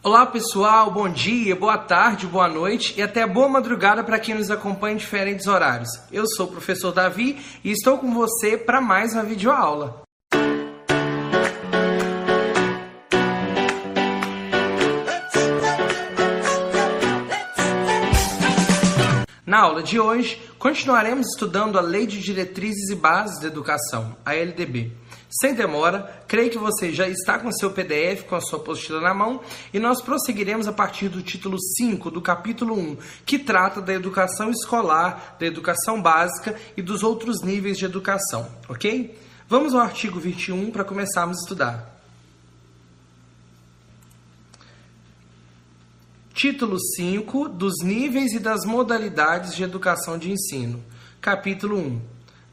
Olá pessoal, bom dia, boa tarde, boa noite e até boa madrugada para quem nos acompanha em diferentes horários. Eu sou o professor Davi e estou com você para mais uma videoaula. Na aula de hoje, continuaremos estudando a Lei de Diretrizes e Bases da Educação, a LDB. Sem demora, creio que você já está com seu PDF, com a sua apostila na mão, e nós prosseguiremos a partir do título 5 do capítulo 1, que trata da educação escolar, da educação básica e dos outros níveis de educação, ok? Vamos ao artigo 21 para começarmos a estudar. Título 5 dos níveis e das modalidades de educação de ensino. Capítulo 1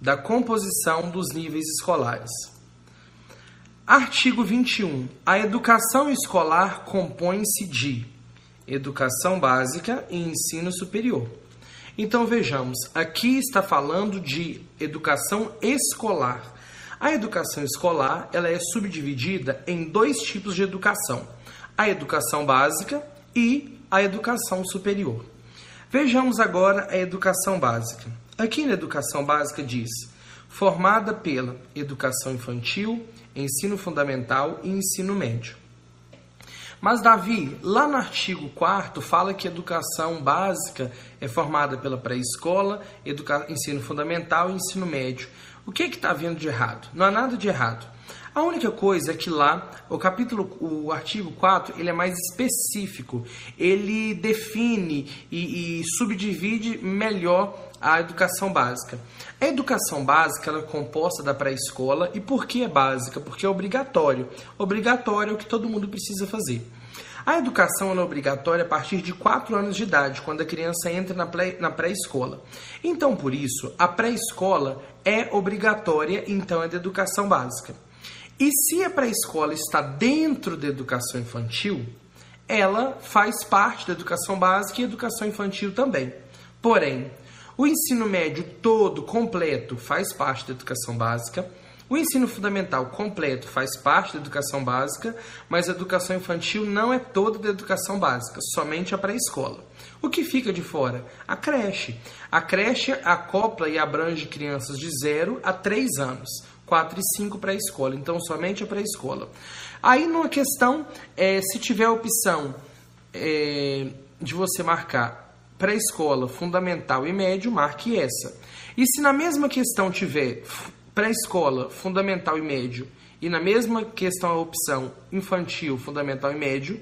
da composição dos níveis escolares. Artigo 21. A educação escolar compõe-se de educação básica e ensino superior. Então vejamos, aqui está falando de educação escolar. A educação escolar ela é subdividida em dois tipos de educação: a educação básica e a educação superior. Vejamos agora a educação básica. Aqui na educação básica diz: formada pela educação infantil, ensino fundamental e ensino médio. Mas, Davi, lá no artigo 4 fala que educação básica é formada pela pré-escola, ensino fundamental e ensino médio. O que é está havendo de errado? Não há nada de errado. A única coisa é que lá, o capítulo, o artigo 4, ele é mais específico. Ele define e, e subdivide melhor a educação básica. A educação básica é composta da pré-escola e por que é básica? Porque é obrigatório. Obrigatório é o que todo mundo precisa fazer. A educação é obrigatória a partir de 4 anos de idade, quando a criança entra na pré-escola. Então, por isso, a pré-escola é obrigatória, então é de educação básica. E se a pré-escola está dentro da educação infantil, ela faz parte da educação básica e educação infantil também. Porém, o ensino médio todo, completo, faz parte da educação básica. O ensino fundamental completo faz parte da educação básica, mas a educação infantil não é toda da educação básica, somente a pré-escola. O que fica de fora? A creche. A creche acopla e abrange crianças de 0 a 3 anos. 4 e 5 para a escola, então somente a pré-escola. Aí, numa questão, é, se tiver a opção é, de você marcar pré-escola, fundamental e médio, marque essa. E se na mesma questão tiver pré-escola, fundamental e médio, e na mesma questão a opção infantil, fundamental e médio,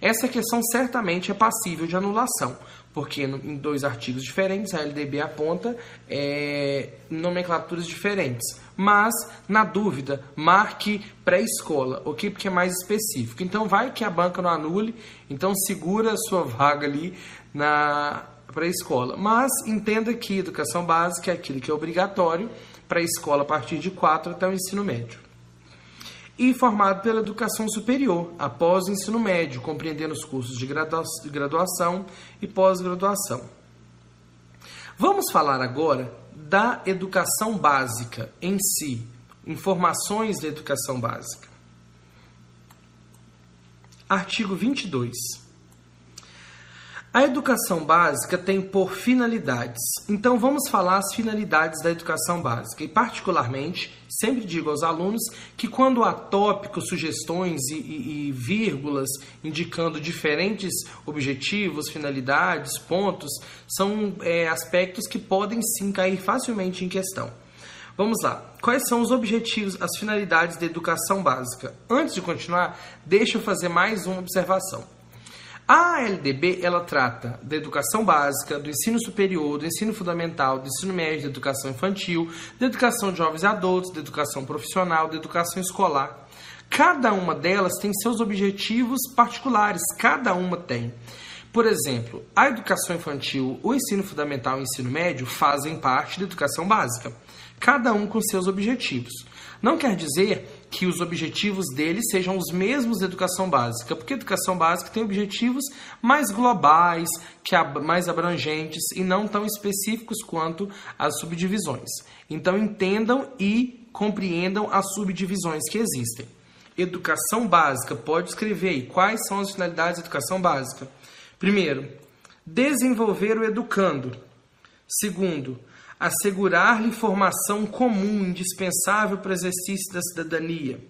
essa questão certamente é passível de anulação, porque em dois artigos diferentes a LDB aponta é, nomenclaturas diferentes. Mas, na dúvida, marque pré-escola, ok? Porque é mais específico. Então, vai que a banca não anule, então segura a sua vaga ali na pré-escola. Mas entenda que educação básica é aquilo que é obrigatório para a escola a partir de 4 até o ensino médio. E formado pela educação superior, após o ensino médio, compreendendo os cursos de graduação e pós-graduação. Vamos falar agora da educação básica em si, informações da educação básica. Artigo 22. A educação básica tem por finalidades. Então vamos falar as finalidades da educação básica. E particularmente, sempre digo aos alunos que quando há tópicos, sugestões e, e, e vírgulas indicando diferentes objetivos, finalidades, pontos, são é, aspectos que podem sim cair facilmente em questão. Vamos lá. Quais são os objetivos, as finalidades da educação básica? Antes de continuar, deixa eu fazer mais uma observação. A LDB ela trata da educação básica, do ensino superior, do ensino fundamental, do ensino médio, da educação infantil, da educação de jovens adultos, da educação profissional, da educação escolar. Cada uma delas tem seus objetivos particulares, cada uma tem. Por exemplo, a educação infantil, o ensino fundamental e o ensino médio fazem parte da educação básica, cada um com seus objetivos. Não quer dizer que os objetivos deles sejam os mesmos da educação básica, porque a educação básica tem objetivos mais globais, que mais abrangentes e não tão específicos quanto as subdivisões. Então entendam e compreendam as subdivisões que existem. educação básica, pode escrever aí quais são as finalidades da educação básica. Primeiro, desenvolver o educando. Segundo, assegurar-lhe formação comum indispensável para o exercício da cidadania.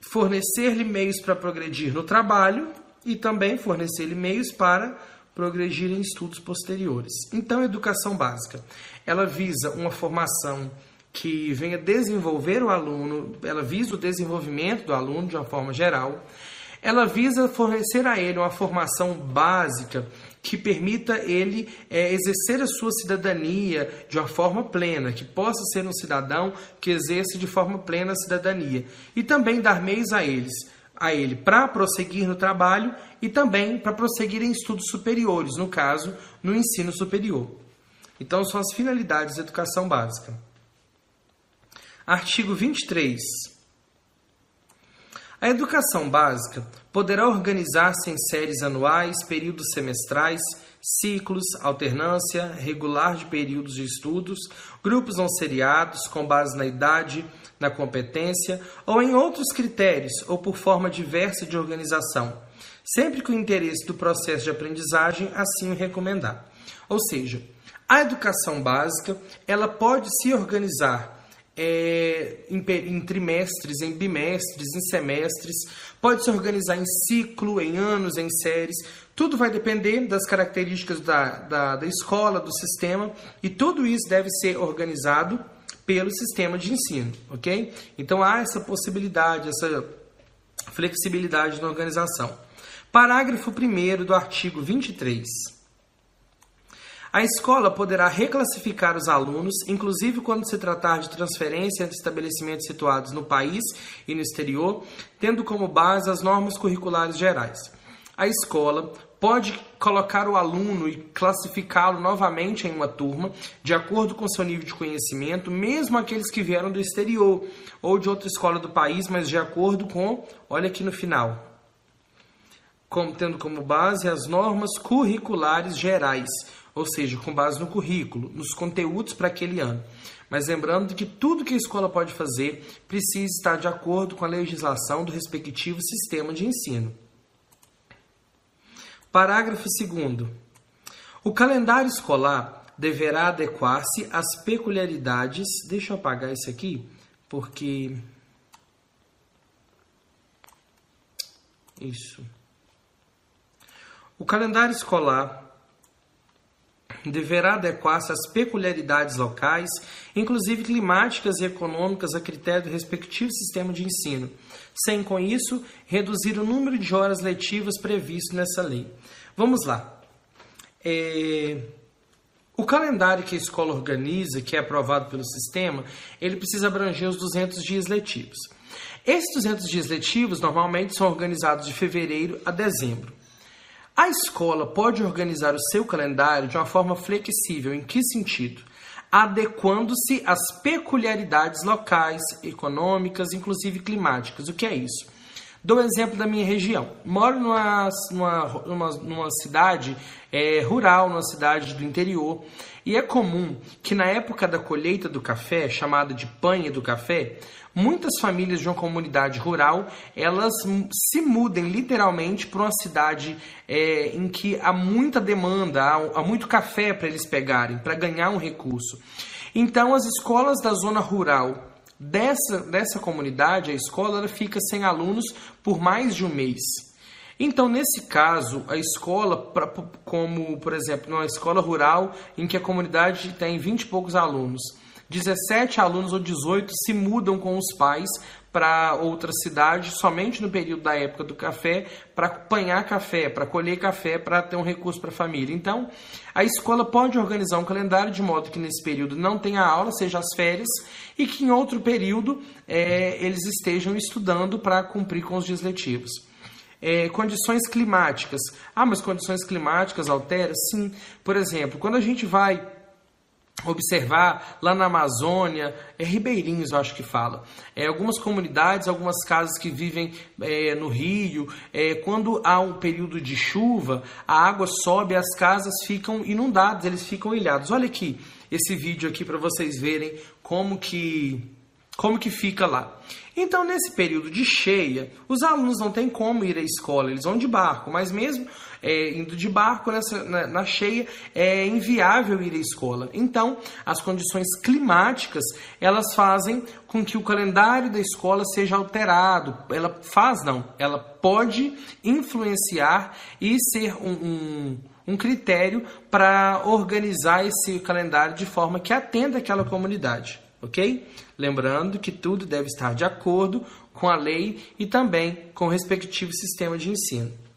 Fornecer-lhe meios para progredir no trabalho e também fornecer-lhe meios para progredir em estudos posteriores. Então, a educação básica, ela visa uma formação que venha desenvolver o aluno, ela visa o desenvolvimento do aluno de uma forma geral, ela visa fornecer a ele uma formação básica que permita ele é, exercer a sua cidadania de uma forma plena, que possa ser um cidadão que exerce de forma plena a cidadania e também dar meios a eles, a ele para prosseguir no trabalho e também para prosseguir em estudos superiores, no caso, no ensino superior. Então são as finalidades da educação básica. Artigo 23. A educação básica poderá organizar-se em séries anuais, períodos semestrais, ciclos, alternância, regular de períodos de estudos, grupos não seriados com base na idade, na competência ou em outros critérios ou por forma diversa de organização, sempre que o interesse do processo de aprendizagem assim o recomendar. Ou seja, a educação básica ela pode se organizar é, em, em, trimestres, em bimestres, em semestres, pode se organizar em ciclo, em anos, em séries. Tudo vai depender das características da, da, da escola, do sistema, e tudo isso deve ser organizado pelo sistema de ensino, ok? Então há essa possibilidade, essa flexibilidade na organização. Parágrafo 1 do artigo 23. A escola poderá reclassificar os alunos, inclusive quando se tratar de transferência entre estabelecimentos situados no país e no exterior, tendo como base as normas curriculares gerais. A escola pode colocar o aluno e classificá-lo novamente em uma turma, de acordo com seu nível de conhecimento, mesmo aqueles que vieram do exterior ou de outra escola do país, mas de acordo com, olha aqui no final, como, tendo como base as normas curriculares gerais ou seja, com base no currículo, nos conteúdos para aquele ano. Mas lembrando que tudo que a escola pode fazer precisa estar de acordo com a legislação do respectivo sistema de ensino. Parágrafo 2. O calendário escolar deverá adequar-se às peculiaridades. Deixa eu apagar isso aqui, porque. Isso. O calendário escolar deverá adequar-se às peculiaridades locais, inclusive climáticas e econômicas, a critério do respectivo sistema de ensino, sem com isso reduzir o número de horas letivas previsto nessa lei. Vamos lá. É... O calendário que a escola organiza, que é aprovado pelo sistema, ele precisa abranger os 200 dias letivos. Esses 200 dias letivos normalmente são organizados de fevereiro a dezembro. A escola pode organizar o seu calendário de uma forma flexível. Em que sentido? Adequando-se às peculiaridades locais, econômicas, inclusive climáticas. O que é isso? Dou um exemplo da minha região. Moro numa, numa, numa, cidade é, rural, numa cidade do interior, e é comum que na época da colheita do café, chamada de panha do café, muitas famílias de uma comunidade rural elas se mudem literalmente para uma cidade é, em que há muita demanda, há, há muito café para eles pegarem, para ganhar um recurso. Então, as escolas da zona rural dessa, dessa comunidade, a escola ela fica sem alunos por mais de um mês. Então, nesse caso, a escola, como por exemplo, numa escola rural em que a comunidade tem 20 e poucos alunos, 17 alunos ou 18 se mudam com os pais para outra cidade somente no período da época do café para apanhar café, para colher café, para ter um recurso para a família. Então, a escola pode organizar um calendário de modo que nesse período não tenha aula, seja as férias, e que em outro período é, eles estejam estudando para cumprir com os dias letivos. É, condições climáticas. Ah, mas condições climáticas alteram? Sim. Por exemplo, quando a gente vai observar lá na Amazônia, é Ribeirinhos, eu acho que fala. É, algumas comunidades, algumas casas que vivem é, no rio, é, quando há um período de chuva, a água sobe, as casas ficam inundadas, eles ficam ilhados. Olha aqui esse vídeo aqui para vocês verem como que Como que fica lá? Então, nesse período de cheia, os alunos não têm como ir à escola, eles vão de barco, mas mesmo é, indo de barco nessa, na, na, cheia é inviável ir à escola. Então, as condições climáticas elas fazem com que o calendário da escola seja alterado. Ela faz não, ela pode influenciar e ser um, um um critério para organizar esse calendário de forma que atenda aquela comunidade, ok? Lembrando que tudo deve estar de acordo com a lei e também com o respectivo sistema de ensino.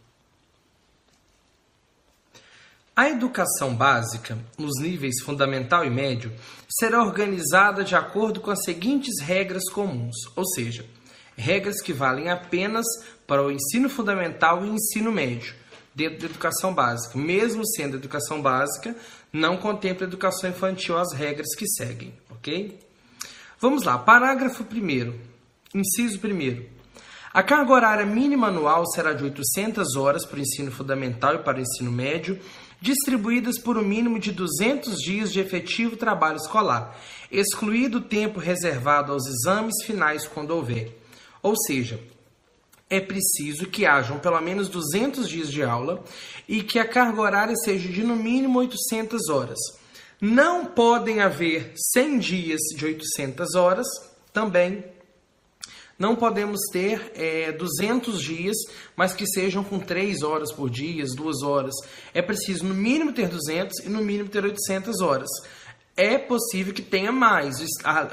A educação básica, nos níveis fundamental e médio, será organizada de acordo com as seguintes regras comuns, ou seja, regras que valem apenas para o ensino fundamental e ensino médio, dentro da educação básica. Mesmo sendo educação básica, não contempla educação infantil as regras que seguem, ok? Vamos lá, parágrafo 1 inciso 1 A carga horária mínima anual será de 800 horas para o ensino fundamental e para o ensino médio, distribuídas por um mínimo de 200 dias de efetivo trabalho escolar, excluído o tempo reservado aos exames finais quando houver. Ou seja, é preciso que hajam pelo menos 200 dias de aula e que a carga horária seja de no mínimo 800 horas. Não podem haver 100 dias de 800 horas, também não podemos ter é, 200 dias, mas que sejam com 3 horas por dia, 2 horas. É preciso no mínimo ter 200 e no mínimo ter 800 horas é possível que tenha mais.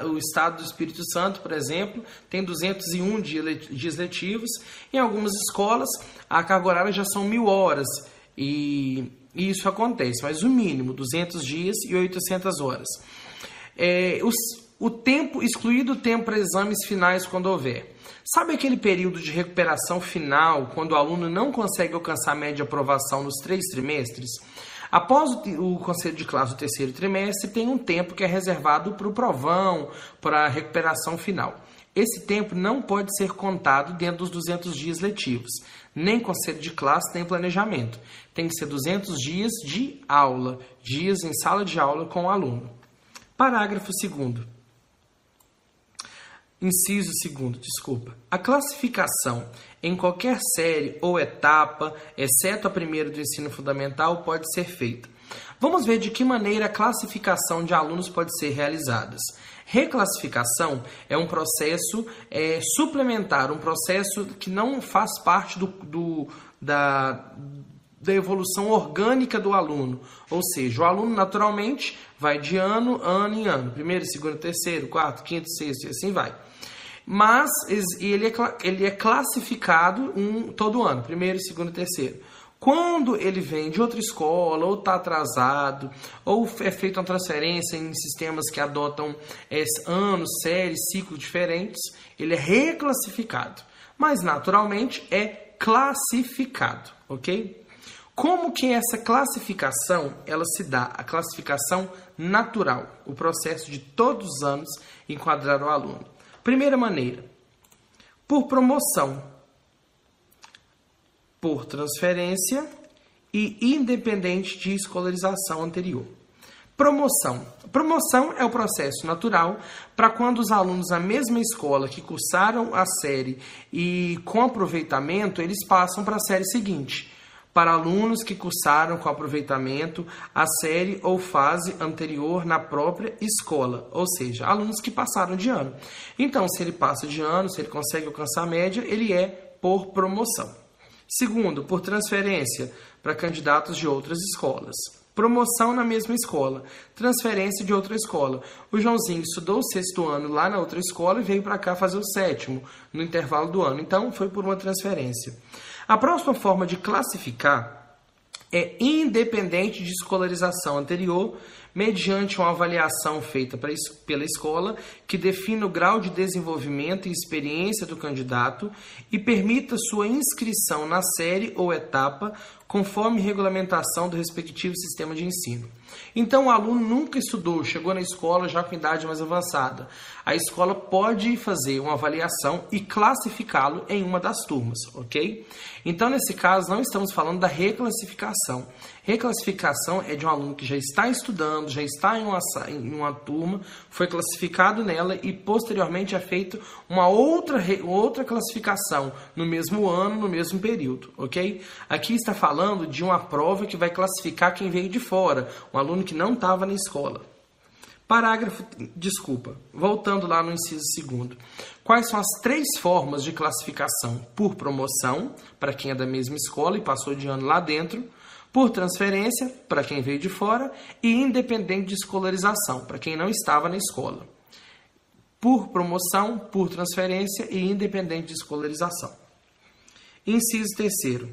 O Estado do Espírito Santo, por exemplo, tem 201 dias letivos. Em algumas escolas, a carga horária já são mil horas. E isso acontece, mas o mínimo, 200 dias e 800 horas. É, os, o tempo, excluído o tempo para exames finais quando houver. Sabe aquele período de recuperação final, quando o aluno não consegue alcançar a média de aprovação nos três trimestres? Após o, conselho de classe do terceiro trimestre, tem um tempo que é reservado para o provão, para a recuperação final. Esse tempo não pode ser contado dentro dos 200 dias letivos, nem conselho de classe, nem planejamento. Tem que ser 200 dias de aula, dias em sala de aula com o aluno. Parágrafo 2 Inciso 2, desculpa. A classificação em qualquer série ou etapa, exceto a primeira do ensino fundamental, pode ser feita. Vamos ver de que maneira a classificação de alunos pode ser realizada. Reclassificação é um processo é, suplementar, um processo que não faz parte do, do da, da evolução orgânica do aluno. Ou seja, o aluno naturalmente vai de ano, ano em ano. Primeiro, segundo, terceiro, quarto, quinto, sexto e assim vai mas ele é, ele é classificado um, todo ano, primeiro, segundo terceiro. Quando ele vem de outra escola, ou está atrasado, ou é feita uma transferência em sistemas que adotam é, anos, séries, ciclos diferentes, ele é reclassificado. Mas, naturalmente, é classificado, ok? Como que essa classificação ela se dá? A classificação natural, o processo de todos os anos enquadrar o aluno. Primeira maneira, por promoção, por transferência e independente de escolarização anterior. Promoção. Promoção é o processo natural para quando os alunos da mesma escola que cursaram a série e com aproveitamento, eles passam para a série seguinte para alunos que cursaram com aproveitamento a série ou fase anterior na própria escola, ou seja, alunos que passaram de ano. Então, se ele passa de ano, se ele consegue alcançar a média, ele é por promoção. Segundo, por transferência para candidatos de outras escolas. Promoção na mesma escola, transferência de outra escola. O Joãozinho estudou o sexto ano lá na outra escola e veio para cá fazer o sétimo no intervalo do ano. Então, foi por uma transferência. A próxima forma de classificar é independente de escolarização anterior, mediante uma avaliação feita pela escola que defina o grau de desenvolvimento e experiência do candidato e permita sua inscrição na série ou etapa conforme regulamentação do respectivo sistema de ensino. Então, o aluno nunca estudou, chegou na escola já com idade mais avançada. A escola pode fazer uma avaliação e classificá-lo em uma das turmas, ok? Então, nesse caso, não estamos falando da reclassificação. Reclassificação é de um aluno que já está estudando já está em uma, em uma turma, foi classificado nela e posteriormente é feito uma outra, outra classificação no mesmo ano, no mesmo período, ok? Aqui está falando de uma prova que vai classificar quem veio de fora, um aluno que não estava na escola. Parágrafo, desculpa, voltando lá no inciso segundo. Quais são as três formas de classificação? Por promoção, para quem é da mesma escola e passou de ano lá dentro. Por transferência, para quem veio de fora. E independente de escolarização, para quem não estava na escola. Por promoção, por transferência e independente de escolarização. Inciso terceiro.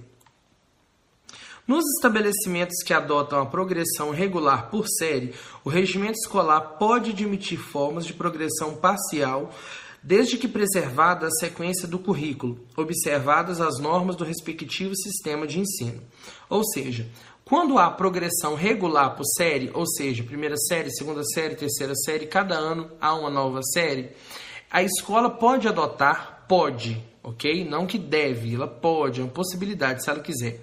Nos estabelecimentos que adotam a progressão regular por série, o regimento escolar pode admitir formas de progressão parcial, desde que preservada a sequência do currículo, observadas as normas do respectivo sistema de ensino. Ou seja, quando há progressão regular por série, ou seja, primeira série, segunda série, terceira série, cada ano há uma nova série, a escola pode adotar, pode, ok? Não que deve, ela pode, é uma possibilidade se ela quiser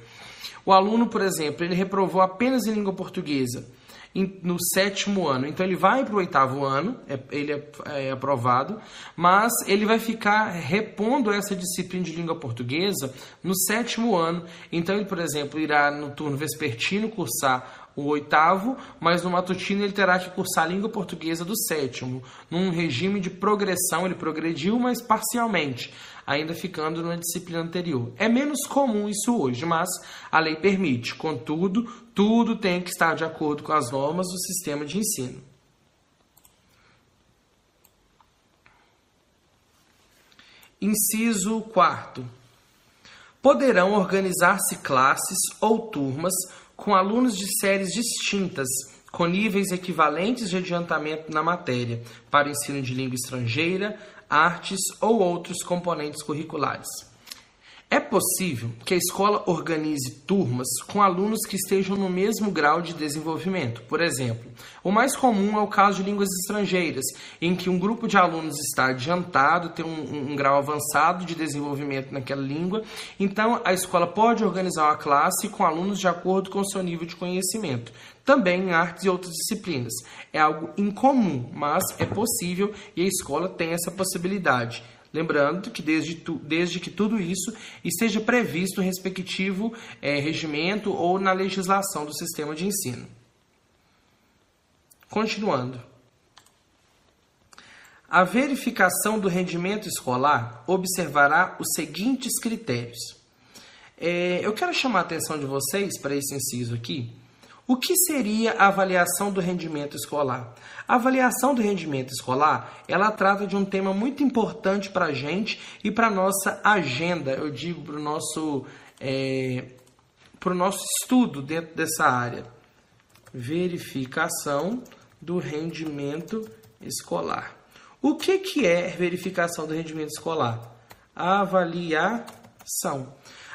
o aluno, por exemplo, ele reprovou apenas em língua portuguesa no sétimo ano. Então ele vai para o oitavo ano, é, ele é, é, aprovado, mas ele vai ficar repondo essa disciplina de língua portuguesa no sétimo ano. Então ele, por exemplo, irá no turno vespertino cursar o oitavo, mas no matutino ele terá que cursar a língua portuguesa do sétimo, num regime de progressão, ele progrediu, mas parcialmente, ainda ficando na disciplina anterior. É menos comum isso hoje, mas a lei permite. Contudo, tudo tem que estar de acordo com as normas do sistema de ensino. Inciso 4. Poderão organizar-se classes ou turmas com alunos de séries distintas, com níveis equivalentes de adiantamento na matéria, para ensino de língua estrangeira, artes ou outros componentes curriculares. É possível que a escola organize turmas com alunos que estejam no mesmo grau de desenvolvimento. Por exemplo, o mais comum é o caso de línguas estrangeiras, em que um grupo de alunos está adiantado, tem um, um grau avançado de desenvolvimento naquela língua, então a escola pode organizar uma classe com alunos de acordo com o seu nível de conhecimento. Também em artes e outras disciplinas. É algo incomum, mas é possível e a escola tem essa possibilidade. Lembrando que desde, tu, desde que tudo isso esteja previsto no respectivo é, regimento ou na legislação do sistema de ensino. Continuando. A verificação do rendimento escolar observará os seguintes critérios. É, eu quero chamar a atenção de vocês para esse inciso aqui, o que seria a avaliação do rendimento escolar? A avaliação do rendimento escolar, ela trata de um tema muito importante para a gente e para nossa agenda, eu digo para o nosso, é, nosso estudo dentro dessa área. Verificação do rendimento escolar. O que, que é verificação do rendimento escolar? Avaliação.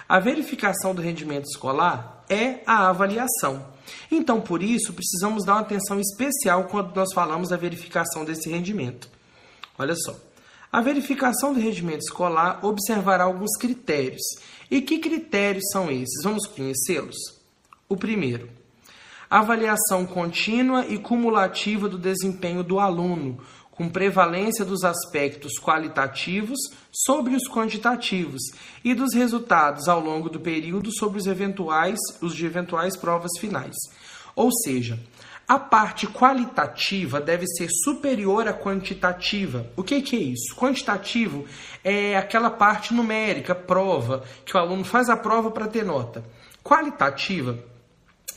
A verificação do rendimento escolar é a avaliação. Então, por isso, precisamos dar uma atenção especial quando nós falamos da verificação desse rendimento. Olha só. A verificação do rendimento escolar observará alguns critérios. E que critérios são esses? Vamos conhecê-los? O primeiro, avaliação contínua e cumulativa do desempenho do aluno, com prevalência dos aspectos qualitativos sobre os quantitativos e dos resultados ao longo do período sobre os eventuais, os de eventuais provas finais. Ou seja, a parte qualitativa deve ser superior à quantitativa. O que, que, é isso? Quantitativo é aquela parte numérica, prova, que o aluno faz a prova para ter nota. Qualitativa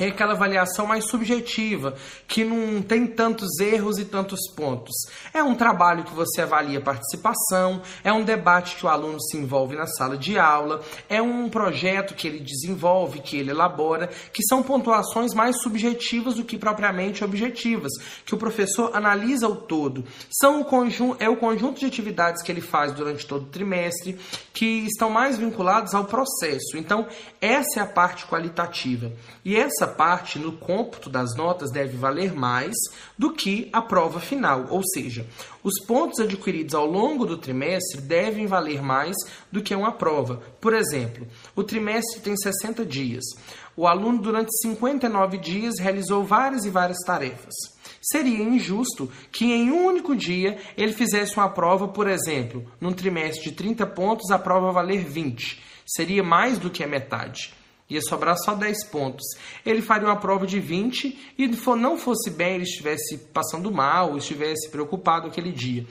é aquela avaliação mais subjetiva, que não tem tantos erros e tantos pontos. É um trabalho que você avalia a participação, é um debate que o aluno se envolve na sala de aula, é um projeto que ele desenvolve, que ele elabora, que são pontuações mais subjetivas do que propriamente objetivas, que o professor analisa o todo. São o conjunto, é o conjunto de atividades que ele faz durante todo o trimestre, que estão mais vinculados ao processo. Então, essa é a parte qualitativa. E essa parte, no cômputo das notas, deve valer mais do que a prova final, ou seja, os pontos adquiridos ao longo do trimestre devem valer mais do que uma prova. Por exemplo, o trimestre tem 60 dias. O aluno, durante 59 dias, realizou várias e várias tarefas. Seria injusto que em um único dia ele fizesse uma prova, por exemplo, num trimestre de 30 pontos, a prova valer 20. Seria mais do que a metade ia sobrar só 10 pontos. Ele faria uma prova de 20 e não fosse bem, ele estivesse passando mal, estivesse preocupado aquele dia.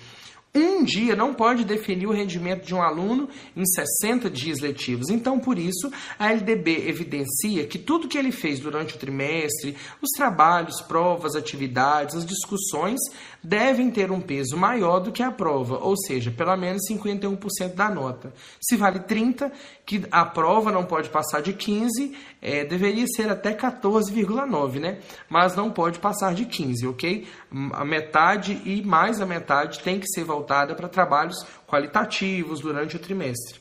Um dia não pode definir o rendimento de um aluno em 60 dias letivos. Então, por isso, a LDB evidencia que tudo que ele fez durante o trimestre, os trabalhos, provas, atividades, as discussões, devem ter um peso maior do que a prova, ou seja, pelo menos 51% da nota. Se vale 30, que a prova não pode passar de 15, é, deveria ser até 14,9, né? Mas não pode passar de 15, ok? A metade e mais a metade tem que ser voltada para trabalhos qualitativos durante o trimestre.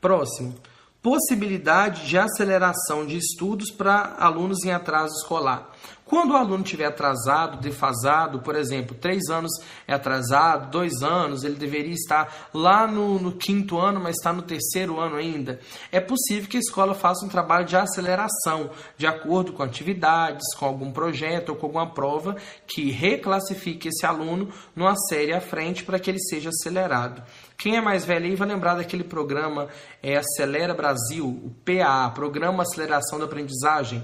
Próximo. Possibilidade de aceleração de estudos para alunos em atraso escolar. Quando o aluno estiver atrasado, defasado, por exemplo, três anos é atrasado, dois anos, ele deveria estar lá no, no, quinto ano, mas está no terceiro ano ainda, é possível que a escola faça um trabalho de aceleração, de acordo com atividades, com algum projeto ou com alguma prova que reclassifique esse aluno numa série à frente para que ele seja acelerado. Quem é mais velho aí vai lembrar daquele programa é, Acelera Brasil, o PA, Programa Aceleração da Aprendizagem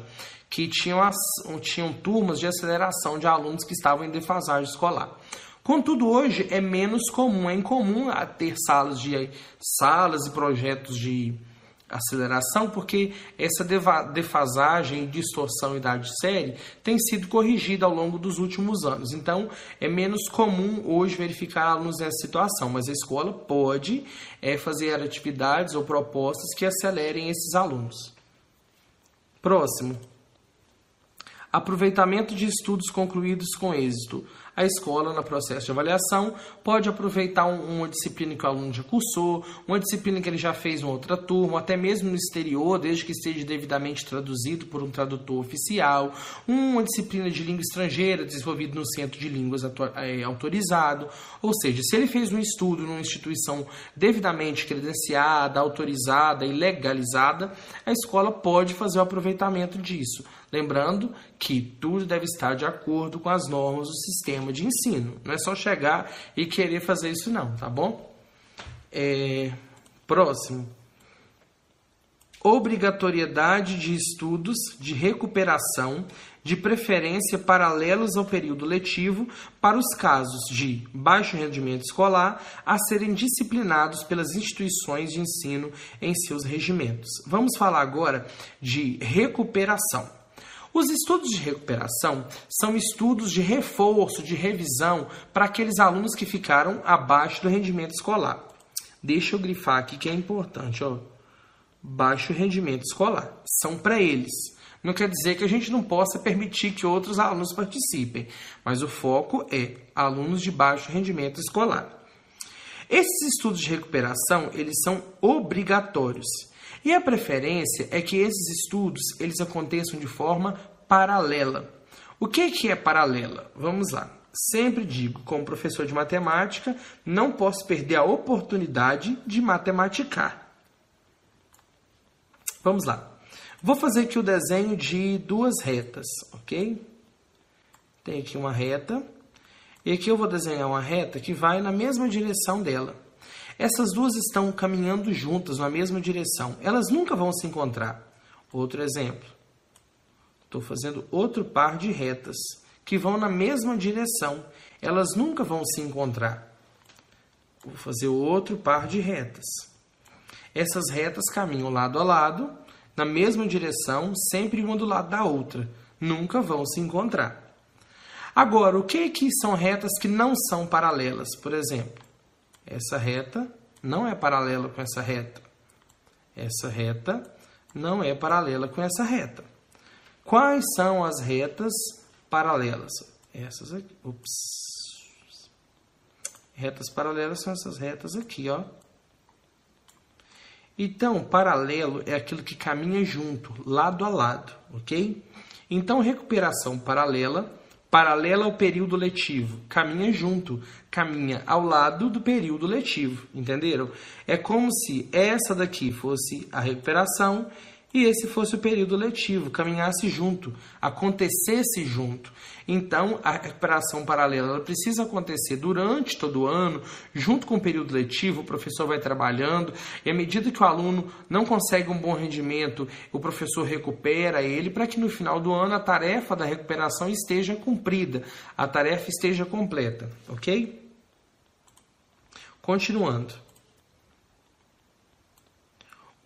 que tinham, as, tinham turmas de aceleração de alunos que estavam em defasagem escolar. Contudo, hoje é menos comum, é incomum ter salas de salas e projetos de aceleração, porque essa defasagem, distorção e idade série tem sido corrigida ao longo dos últimos anos. Então, é menos comum hoje verificar alunos nessa situação, mas a escola pode é, fazer atividades ou propostas que acelerem esses alunos. Próximo. Aproveitamento de estudos concluídos com êxito. A escola, no processo de avaliação, pode aproveitar uma disciplina que o aluno já cursou, uma disciplina que ele já fez em outra turma, até mesmo no exterior, desde que esteja devidamente traduzido por um tradutor oficial, uma disciplina de língua estrangeira desenvolvida no Centro de Línguas é, autorizado. Ou seja, se ele fez um estudo numa instituição devidamente credenciada, autorizada e legalizada, a escola pode fazer o aproveitamento disso. Lembrando que tudo deve estar de acordo com as normas do sistema de ensino. Não é só chegar e querer fazer isso, não, tá bom? É... Próximo. Obrigatoriedade de estudos de recuperação, de preferência paralelos ao período letivo, para os casos de baixo rendimento escolar a serem disciplinados pelas instituições de ensino em seus regimentos. Vamos falar agora de recuperação. Os estudos de recuperação são estudos de reforço, de revisão para aqueles alunos que ficaram abaixo do rendimento escolar. Deixa eu grifar aqui que é importante, ó. Baixo rendimento escolar. São para eles. Não quer dizer que a gente não possa permitir que outros alunos participem, mas o foco é alunos de baixo rendimento escolar. Esses estudos de recuperação, eles são obrigatórios. E a preferência é que esses estudos eles aconteçam de forma paralela. O que, que é paralela? Vamos lá. Sempre digo, como professor de matemática, não posso perder a oportunidade de matematicar. Vamos lá. Vou fazer aqui o desenho de duas retas, ok? Tem aqui uma reta. E aqui eu vou desenhar uma reta que vai na mesma direção dela. Essas duas estão caminhando juntas na mesma direção. Elas nunca vão se encontrar. Outro exemplo. Estou fazendo outro par de retas que vão na mesma direção. Elas nunca vão se encontrar. Vou fazer outro par de retas. Essas retas caminham lado a lado, na mesma direção, sempre uma do lado da outra. Nunca vão se encontrar. Agora, o que, que são retas que não são paralelas? Por exemplo, essa reta não é paralela com essa reta. Essa reta não é paralela com essa reta. Quais são as retas paralelas? Essas aqui. Ups. Retas paralelas são essas retas aqui, ó. Então, paralelo é aquilo que caminha junto, lado a lado, ok? Então, recuperação paralela, paralela ao período letivo, caminha junto, caminha ao lado do período letivo, entenderam? É como se essa daqui fosse a recuperação e esse fosse o período letivo, caminhasse junto, acontecesse junto. Então, a recuperação paralela precisa acontecer durante todo o ano, junto com o período letivo, o professor vai trabalhando, e à medida que o aluno não consegue um bom rendimento, o professor recupera ele para que no final do ano a tarefa da recuperação esteja cumprida, a tarefa esteja completa, ok? Continuando.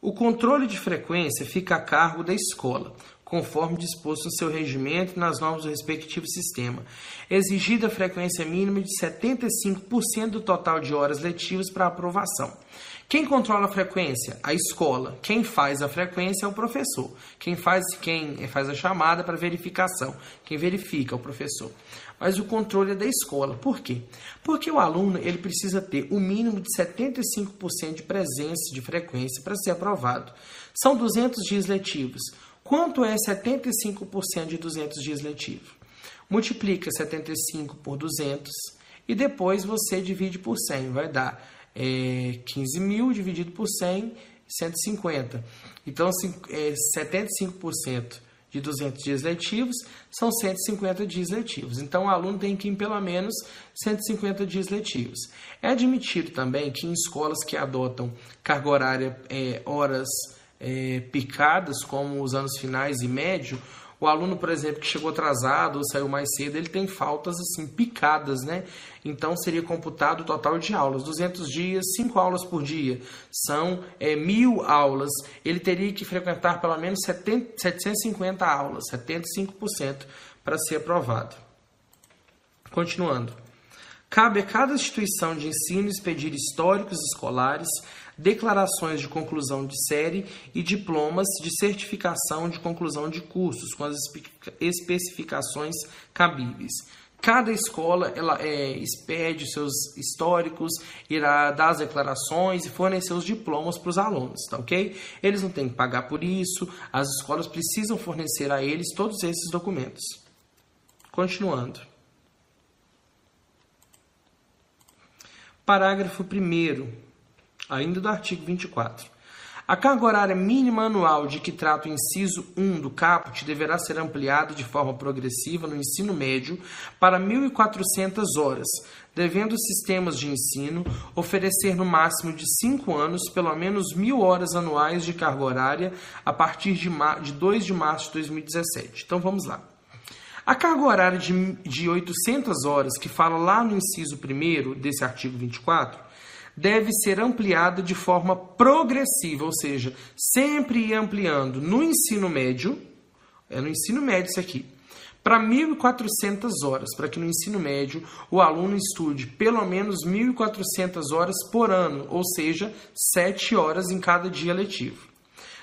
O controle de frequência fica a cargo da escola, conforme disposto no seu regimento e nas normas do respectivo sistema. Exigida a frequência mínima de 75% do total de horas letivas para aprovação. Quem controla a frequência? A escola. Quem faz a frequência é o professor. Quem faz, quem faz a chamada para verificação. Quem verifica é o professor. Mas o controle é da escola. Por quê? Porque o aluno ele precisa ter o um mínimo de 75% de presença de frequência para ser aprovado. São 200 dias letivos. Quanto é 75% de 200 dias letivos? Multiplica 75 por 200 e depois você divide por 100. Vai dar é, 15 mil dividido por 100, 150. Então, assim, é, 75% de 200 dias letivos são 150 dias letivos. Então, o aluno tem que ir pelo menos 150 dias letivos. É admitido também que em escolas que adotam carga horária, é, horas é, picadas, como os anos finais e médio, o aluno, por exemplo, que chegou atrasado ou saiu mais cedo, ele tem faltas assim picadas, né? Então seria computado o total de aulas, 200 dias, 5 aulas por dia, são é, mil aulas. Ele teria que frequentar pelo menos 70, 750 aulas, 75% para ser aprovado. Continuando. Cabe a cada instituição de ensino expedir históricos escolares, declarações de conclusão de série e diplomas de certificação de conclusão de cursos, com as especificações cabíveis. Cada escola ela é, expede seus históricos, irá dar as declarações e fornecer os diplomas para os alunos, tá ok? Eles não têm que pagar por isso, as escolas precisam fornecer a eles todos esses documentos. Continuando. Parágrafo 1 ainda do artigo 24. A carga horária mínima anual de que trata o inciso 1 do caput deverá ser ampliada de forma progressiva no ensino médio para 1.400 horas, devendo os sistemas de ensino oferecer no máximo de 5 anos pelo menos 1.000 horas anuais de carga horária a partir de, de 2 de março de 2017. Então vamos lá. A carga horária de, de 800 horas, que fala lá no inciso 1 desse artigo 24, deve ser ampliada de forma progressiva, ou seja, sempre ir ampliando no ensino médio, é no ensino médio isso aqui, para 1.400 horas, para que no ensino médio o aluno estude pelo menos 1.400 horas por ano, ou seja, 7 horas em cada dia letivo.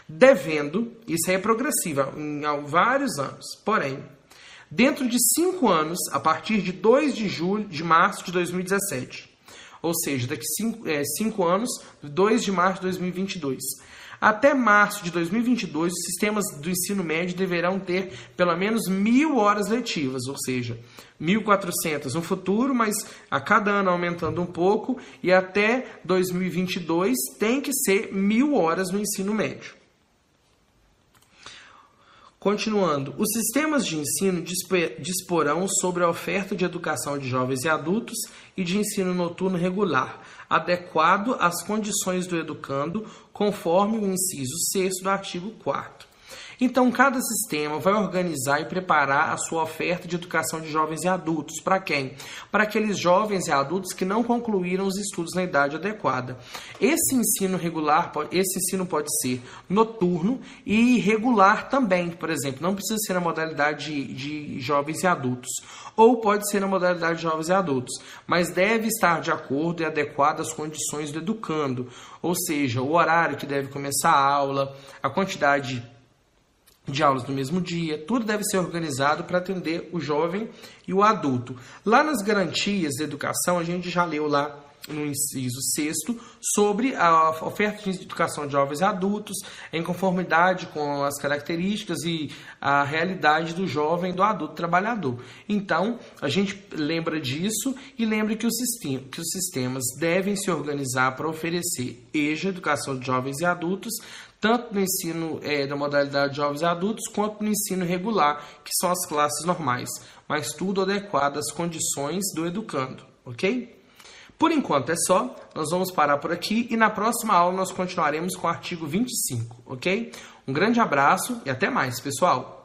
Devendo, isso aí é progressiva, em vários anos, porém, dentro de cinco anos, a partir de 2 de julho de março de 2017. Ou seja, daqui é, cinco anos, 2 de março de 2022. Até março de 2022, os sistemas do ensino médio deverão ter pelo menos mil horas letivas, ou seja, 1.400 no futuro, mas a cada ano aumentando um pouco, e até 2022 tem que ser mil horas no ensino médio. Continuando, os sistemas de ensino disporão sobre a oferta de educação de jovens e adultos e de ensino noturno regular, adequado às condições do educando, conforme o inciso 6 do artigo 4 então, cada sistema vai organizar e preparar a sua oferta de educação de jovens e adultos. Para quem? Para aqueles jovens e adultos que não concluíram os estudos na idade adequada. Esse ensino regular, esse ensino pode ser noturno e regular também, por exemplo. Não precisa ser na modalidade de, de jovens e adultos. Ou pode ser na modalidade de jovens e adultos. Mas deve estar de acordo e adequado às condições do educando. Ou seja, o horário que deve começar a aula, a quantidade de aulas no mesmo dia, tudo deve ser organizado para atender o jovem e o adulto. Lá nas garantias de educação, a gente já leu lá no inciso sexto sobre a oferta de educação de jovens e adultos em conformidade com as características e a realidade do jovem e do adulto trabalhador. Então, a gente lembra disso e lembra que, que os sistemas devem se organizar para oferecer EJA, educação de jovens e adultos, tanto no ensino é, da modalidade de jovens e adultos, quanto no ensino regular, que são as classes normais, mas tudo adequado às condições do educando, ok? Por enquanto é só, nós vamos parar por aqui e na próxima aula nós continuaremos com o artigo 25, ok? Um grande abraço e até mais, pessoal!